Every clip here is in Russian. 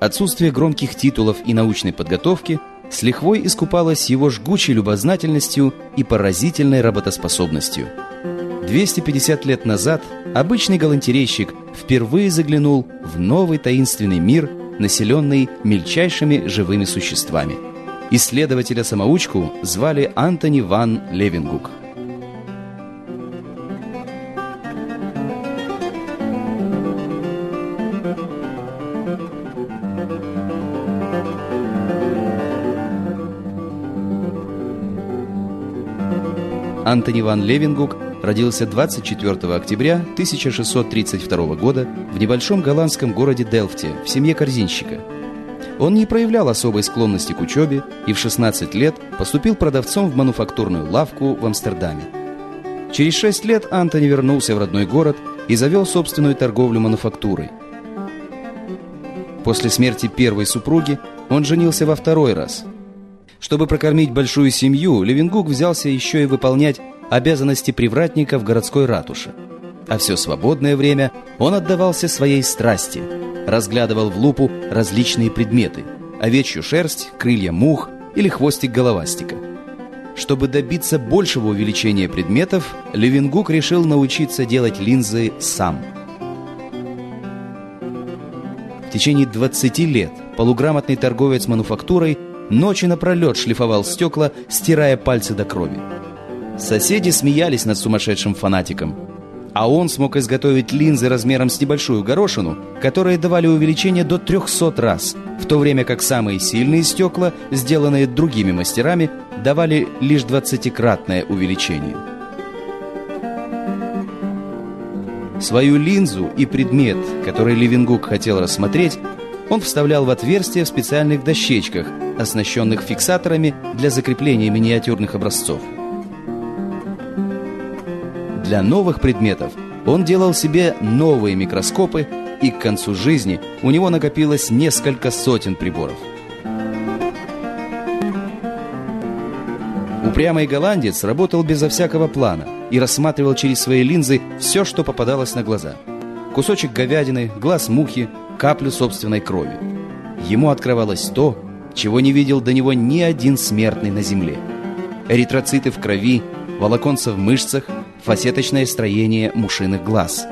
отсутствие громких титулов и научной подготовки с лихвой искупалось его жгучей любознательностью и поразительной работоспособностью. 250 лет назад обычный галантерейщик впервые заглянул в новый таинственный мир, населенный мельчайшими живыми существами. Исследователя-самоучку звали Антони Ван Левингук – Антони ван Левингук родился 24 октября 1632 года в небольшом голландском городе Делфте в семье корзинщика. Он не проявлял особой склонности к учебе и в 16 лет поступил продавцом в мануфактурную лавку в Амстердаме. Через 6 лет Антони вернулся в родной город и завел собственную торговлю мануфактурой. После смерти первой супруги он женился во второй раз – чтобы прокормить большую семью, Левингук взялся еще и выполнять обязанности привратника в городской ратуше. А все свободное время он отдавался своей страсти, разглядывал в лупу различные предметы – овечью шерсть, крылья мух или хвостик головастика. Чтобы добиться большего увеличения предметов, Левингук решил научиться делать линзы сам. В течение 20 лет полуграмотный торговец мануфактурой Ночи напролет шлифовал стекла, стирая пальцы до крови. Соседи смеялись над сумасшедшим фанатиком. А он смог изготовить линзы размером с небольшую горошину, которые давали увеличение до 300 раз, в то время как самые сильные стекла, сделанные другими мастерами, давали лишь 20-кратное увеличение. Свою линзу и предмет, который Левингук хотел рассмотреть, он вставлял в отверстия в специальных дощечках, оснащенных фиксаторами для закрепления миниатюрных образцов. Для новых предметов он делал себе новые микроскопы, и к концу жизни у него накопилось несколько сотен приборов. Упрямый голландец работал безо всякого плана и рассматривал через свои линзы все, что попадалось на глаза. Кусочек говядины, глаз мухи, каплю собственной крови. Ему открывалось то, чего не видел до него ни один смертный на земле. Эритроциты в крови, волоконца в мышцах, фасеточное строение мушиных глаз.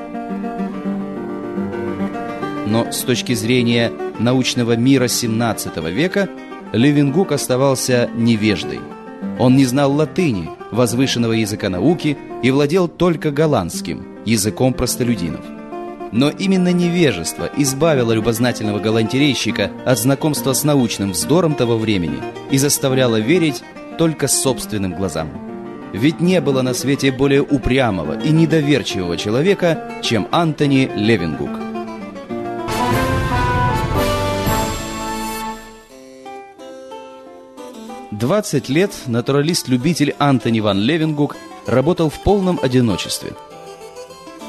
Но с точки зрения научного мира 17 века Левингук оставался невеждой. Он не знал латыни, возвышенного языка науки, и владел только голландским, языком простолюдинов. Но именно невежество избавило любознательного галантерейщика от знакомства с научным вздором того времени и заставляло верить только собственным глазам. Ведь не было на свете более упрямого и недоверчивого человека, чем Антони Левингук. Двадцать лет натуралист-любитель Антони ван Левингук работал в полном одиночестве –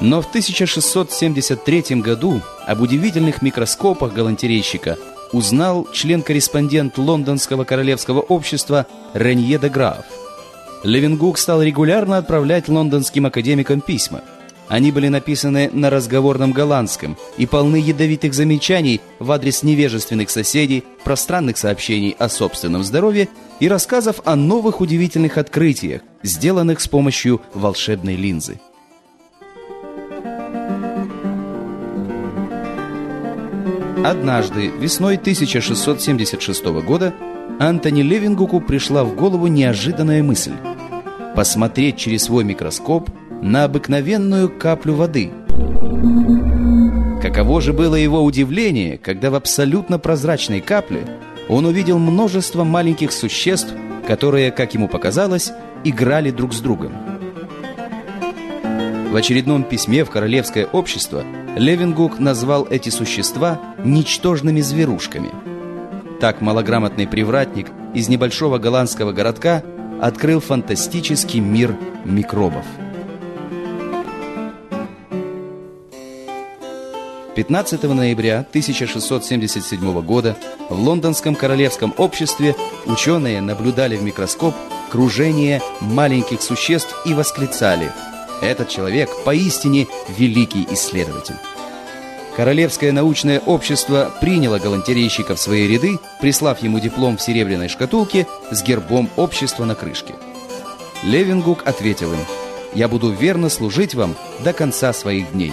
но в 1673 году об удивительных микроскопах галантерейщика узнал член-корреспондент Лондонского королевского общества Ренье де Граф. Левингук стал регулярно отправлять лондонским академикам письма. Они были написаны на разговорном голландском и полны ядовитых замечаний в адрес невежественных соседей, пространных сообщений о собственном здоровье и рассказов о новых удивительных открытиях, сделанных с помощью волшебной линзы. Однажды, весной 1676 года, Антони Левингуку пришла в голову неожиданная мысль – посмотреть через свой микроскоп на обыкновенную каплю воды. Каково же было его удивление, когда в абсолютно прозрачной капле он увидел множество маленьких существ, которые, как ему показалось, играли друг с другом. В очередном письме в Королевское общество Левингук назвал эти существа ничтожными зверушками. Так малограмотный привратник из небольшого голландского городка открыл фантастический мир микробов. 15 ноября 1677 года в Лондонском королевском обществе ученые наблюдали в микроскоп кружение маленьких существ и восклицали – этот человек поистине великий исследователь. Королевское научное общество приняло галантерейщика в свои ряды, прислав ему диплом в серебряной шкатулке с гербом общества на крышке. Левингук ответил им, «Я буду верно служить вам до конца своих дней».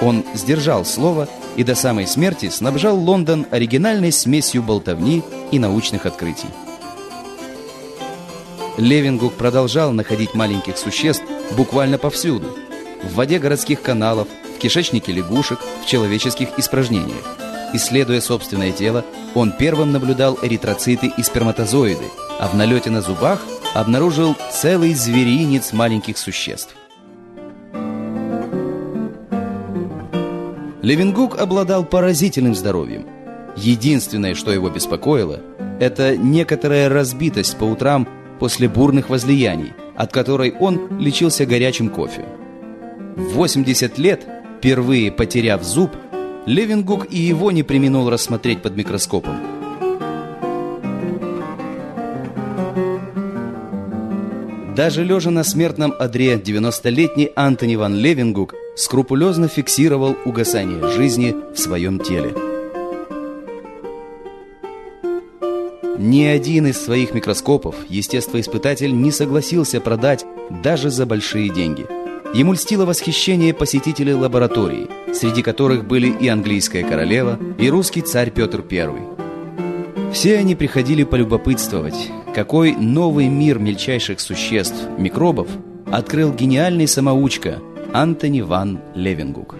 Он сдержал слово и до самой смерти снабжал Лондон оригинальной смесью болтовни и научных открытий. Левингук продолжал находить маленьких существ буквально повсюду. В воде городских каналов, в кишечнике лягушек, в человеческих испражнениях. Исследуя собственное тело, он первым наблюдал эритроциты и сперматозоиды, а в налете на зубах обнаружил целый зверинец маленьких существ. Левингук обладал поразительным здоровьем. Единственное, что его беспокоило, это некоторая разбитость по утрам после бурных возлияний, от которой он лечился горячим кофе. В 80 лет, впервые потеряв зуб, Левингук и его не применул рассмотреть под микроскопом. Даже лежа на смертном одре 90-летний Антони Ван Левингук скрупулезно фиксировал угасание жизни в своем теле. Ни один из своих микроскопов естествоиспытатель не согласился продать даже за большие деньги. Ему льстило восхищение посетителей лаборатории, среди которых были и английская королева, и русский царь Петр I. Все они приходили полюбопытствовать, какой новый мир мельчайших существ, микробов, открыл гениальный самоучка Антони ван Левингук.